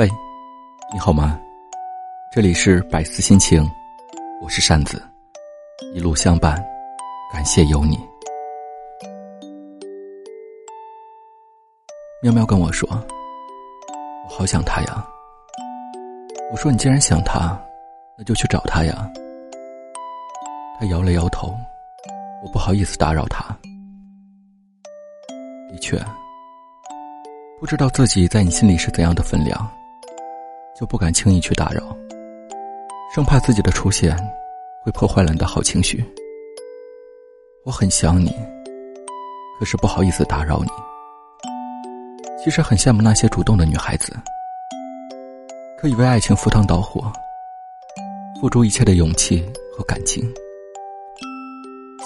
喂，你好吗？这里是百思心情，我是扇子，一路相伴，感谢有你。喵喵跟我说：“我好想他呀。”我说：“你既然想他，那就去找他呀。”他摇了摇头，我不好意思打扰他。的确，不知道自己在你心里是怎样的分量，就不敢轻易去打扰。生怕自己的出现会破坏了你的好情绪。我很想你，可是不好意思打扰你。其实很羡慕那些主动的女孩子，可以为爱情赴汤蹈火，付出一切的勇气和感情。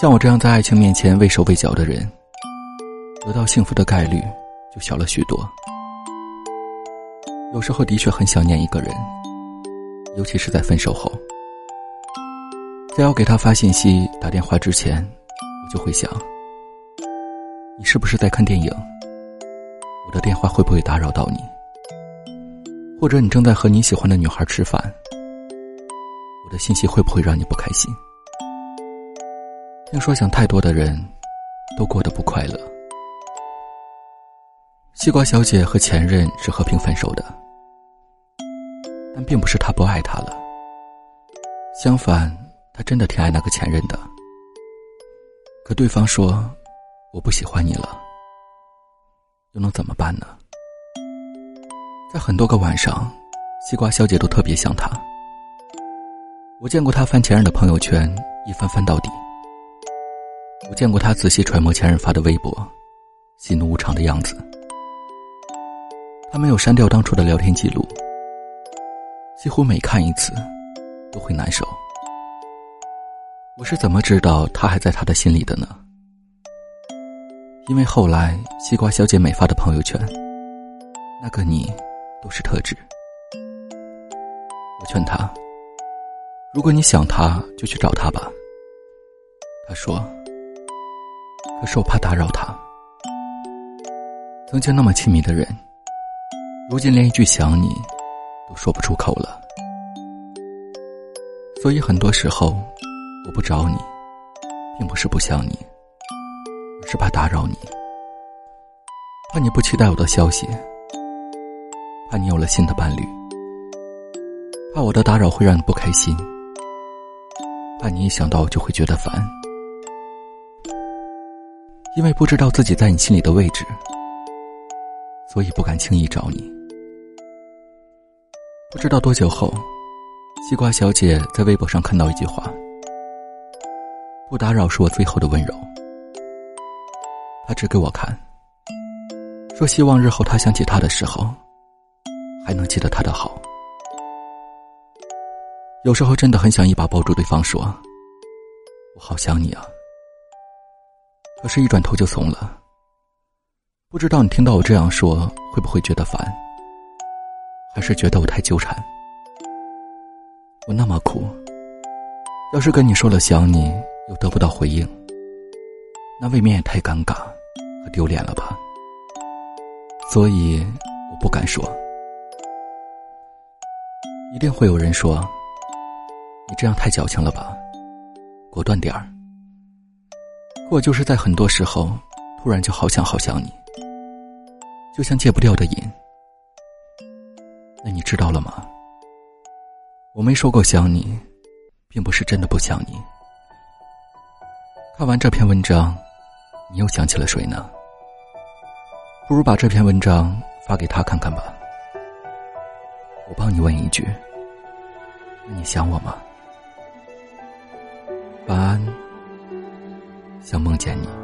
像我这样在爱情面前畏手畏脚的人，得到幸福的概率就小了许多。有时候的确很想念一个人。尤其是在分手后，在要给他发信息、打电话之前，我就会想：你是不是在看电影？我的电话会不会打扰到你？或者你正在和你喜欢的女孩吃饭，我的信息会不会让你不开心？听说想太多的人，都过得不快乐。西瓜小姐和前任是和平分手的。但并不是他不爱他了，相反，他真的挺爱那个前任的。可对方说：“我不喜欢你了。”又能怎么办呢？在很多个晚上，西瓜小姐都特别想他。我见过他翻前任的朋友圈，一翻翻到底。我见过他仔细揣摩前任发的微博，喜怒无常的样子。他没有删掉当初的聊天记录。几乎每看一次，都会难受。我是怎么知道他还在他的心里的呢？因为后来西瓜小姐每发的朋友圈，那个你都是特指。我劝他，如果你想他，就去找他吧。他说：“可是我怕打扰他。曾经那么亲密的人，如今连一句想你。”都说不出口了，所以很多时候我不找你，并不是不想你，而是怕打扰你，怕你不期待我的消息，怕你有了新的伴侣，怕我的打扰会让你不开心，怕你一想到我就会觉得烦，因为不知道自己在你心里的位置，所以不敢轻易找你。不知道多久后，西瓜小姐在微博上看到一句话：“不打扰是我最后的温柔。”她指给我看，说希望日后她想起他的时候，还能记得他的好。有时候真的很想一把抱住对方，说：“我好想你啊。”可是，一转头就怂了。不知道你听到我这样说，会不会觉得烦？还是觉得我太纠缠，我那么苦，要是跟你说了想你，又得不到回应，那未免也太尴尬和丢脸了吧？所以我不敢说。一定会有人说，你这样太矫情了吧？果断点儿。我就是在很多时候，突然就好想好想你，就像戒不掉的瘾。那你知道了吗？我没说过想你，并不是真的不想你。看完这篇文章，你又想起了谁呢？不如把这篇文章发给他看看吧。我帮你问一句：你想我吗？晚安，想梦见你。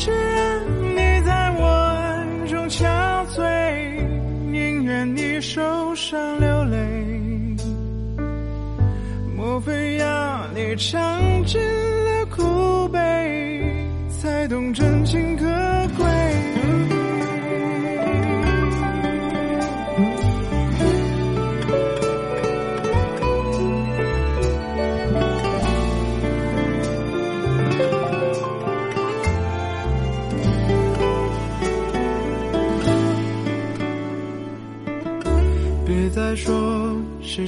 只愿你在我爱中憔悴，宁愿你受伤流泪。莫非要你尝尽了苦悲，才懂真情可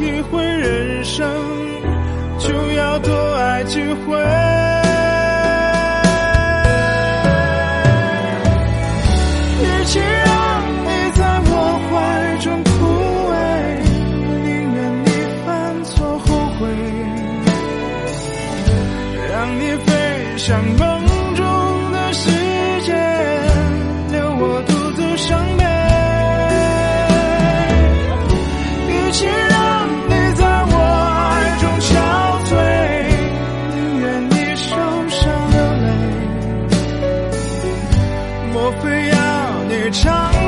体会人生，就要多爱几回。唱。